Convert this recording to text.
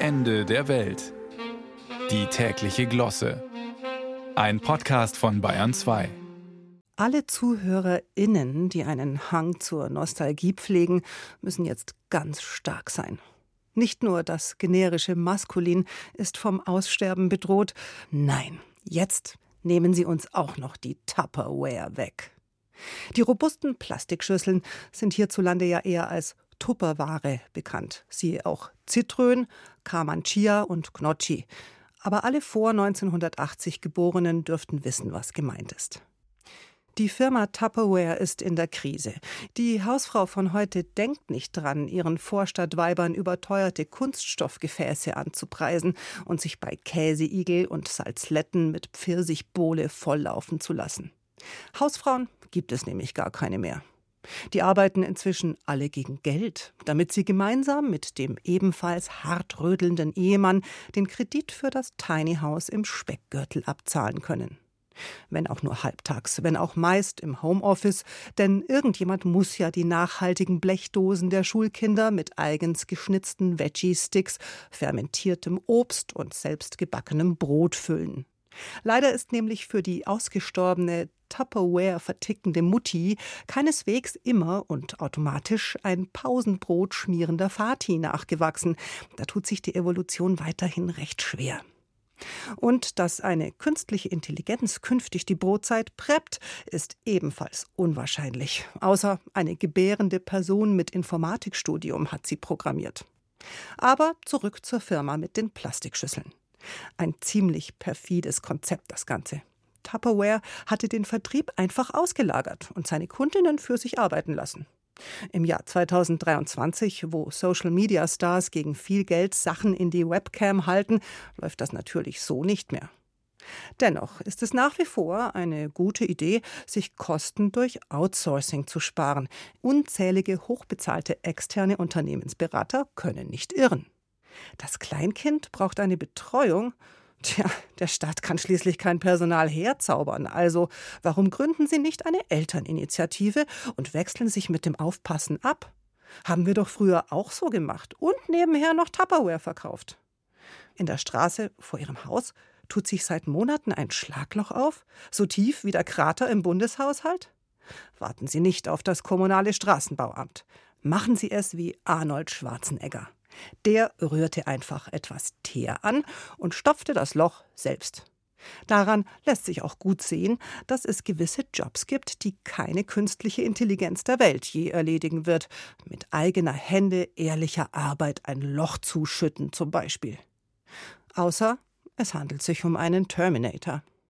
Ende der Welt. Die tägliche Glosse. Ein Podcast von Bayern 2. Alle ZuhörerInnen, die einen Hang zur Nostalgie pflegen, müssen jetzt ganz stark sein. Nicht nur das generische Maskulin ist vom Aussterben bedroht, nein, jetzt nehmen sie uns auch noch die Tupperware weg. Die robusten Plastikschüsseln sind hierzulande ja eher als Tupperware bekannt. Siehe auch Zitrön, Kamanchia und Gnocchi. Aber alle vor 1980 Geborenen dürften wissen, was gemeint ist. Die Firma Tupperware ist in der Krise. Die Hausfrau von heute denkt nicht dran, ihren Vorstadtweibern überteuerte Kunststoffgefäße anzupreisen und sich bei Käseigel und Salzletten mit Pfirsichbowle volllaufen zu lassen. Hausfrauen gibt es nämlich gar keine mehr. Die arbeiten inzwischen alle gegen Geld, damit sie gemeinsam mit dem ebenfalls hart rödelnden Ehemann den Kredit für das Tiny House im Speckgürtel abzahlen können. Wenn auch nur halbtags, wenn auch meist im Homeoffice, denn irgendjemand muss ja die nachhaltigen Blechdosen der Schulkinder mit eigens geschnitzten Veggie-Sticks, fermentiertem Obst und selbstgebackenem Brot füllen. Leider ist nämlich für die ausgestorbene Tupperware vertickende Mutti keineswegs immer und automatisch ein Pausenbrot schmierender Vati nachgewachsen. Da tut sich die Evolution weiterhin recht schwer. Und dass eine künstliche Intelligenz künftig die Brotzeit preppt, ist ebenfalls unwahrscheinlich. Außer eine gebärende Person mit Informatikstudium hat sie programmiert. Aber zurück zur Firma mit den Plastikschüsseln. Ein ziemlich perfides Konzept, das Ganze. Tupperware hatte den Vertrieb einfach ausgelagert und seine Kundinnen für sich arbeiten lassen. Im Jahr 2023, wo Social-Media-Stars gegen viel Geld Sachen in die Webcam halten, läuft das natürlich so nicht mehr. Dennoch ist es nach wie vor eine gute Idee, sich Kosten durch Outsourcing zu sparen. Unzählige hochbezahlte externe Unternehmensberater können nicht irren. Das Kleinkind braucht eine Betreuung. Tja, der Staat kann schließlich kein Personal herzaubern. Also, warum gründen Sie nicht eine Elterninitiative und wechseln sich mit dem Aufpassen ab? Haben wir doch früher auch so gemacht und nebenher noch Tupperware verkauft. In der Straße vor Ihrem Haus tut sich seit Monaten ein Schlagloch auf, so tief wie der Krater im Bundeshaushalt? Warten Sie nicht auf das kommunale Straßenbauamt. Machen Sie es wie Arnold Schwarzenegger. Der rührte einfach etwas Teer an und stopfte das Loch selbst. Daran lässt sich auch gut sehen, dass es gewisse Jobs gibt, die keine künstliche Intelligenz der Welt je erledigen wird. Mit eigener Hände ehrlicher Arbeit ein Loch zuschütten zum Beispiel. Außer es handelt sich um einen Terminator.